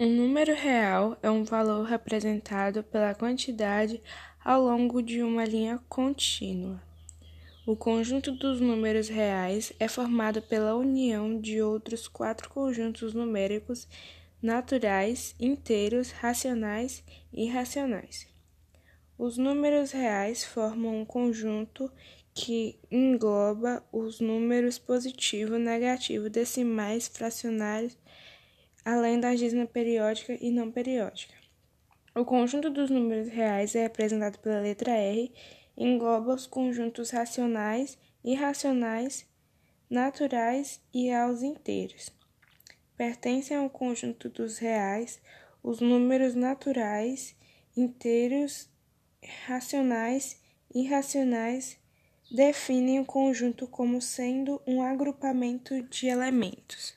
Um número real é um valor representado pela quantidade ao longo de uma linha contínua. O conjunto dos números reais é formado pela união de outros quatro conjuntos numéricos naturais, inteiros, racionais e irracionais. Os números reais formam um conjunto que engloba os números positivo, negativo, decimais, fracionários além da dízima periódica e não periódica. O conjunto dos números reais é representado pela letra R engloba os conjuntos racionais, irracionais, naturais e aos inteiros. Pertencem ao conjunto dos reais os números naturais, inteiros, racionais irracionais definem o conjunto como sendo um agrupamento de elementos.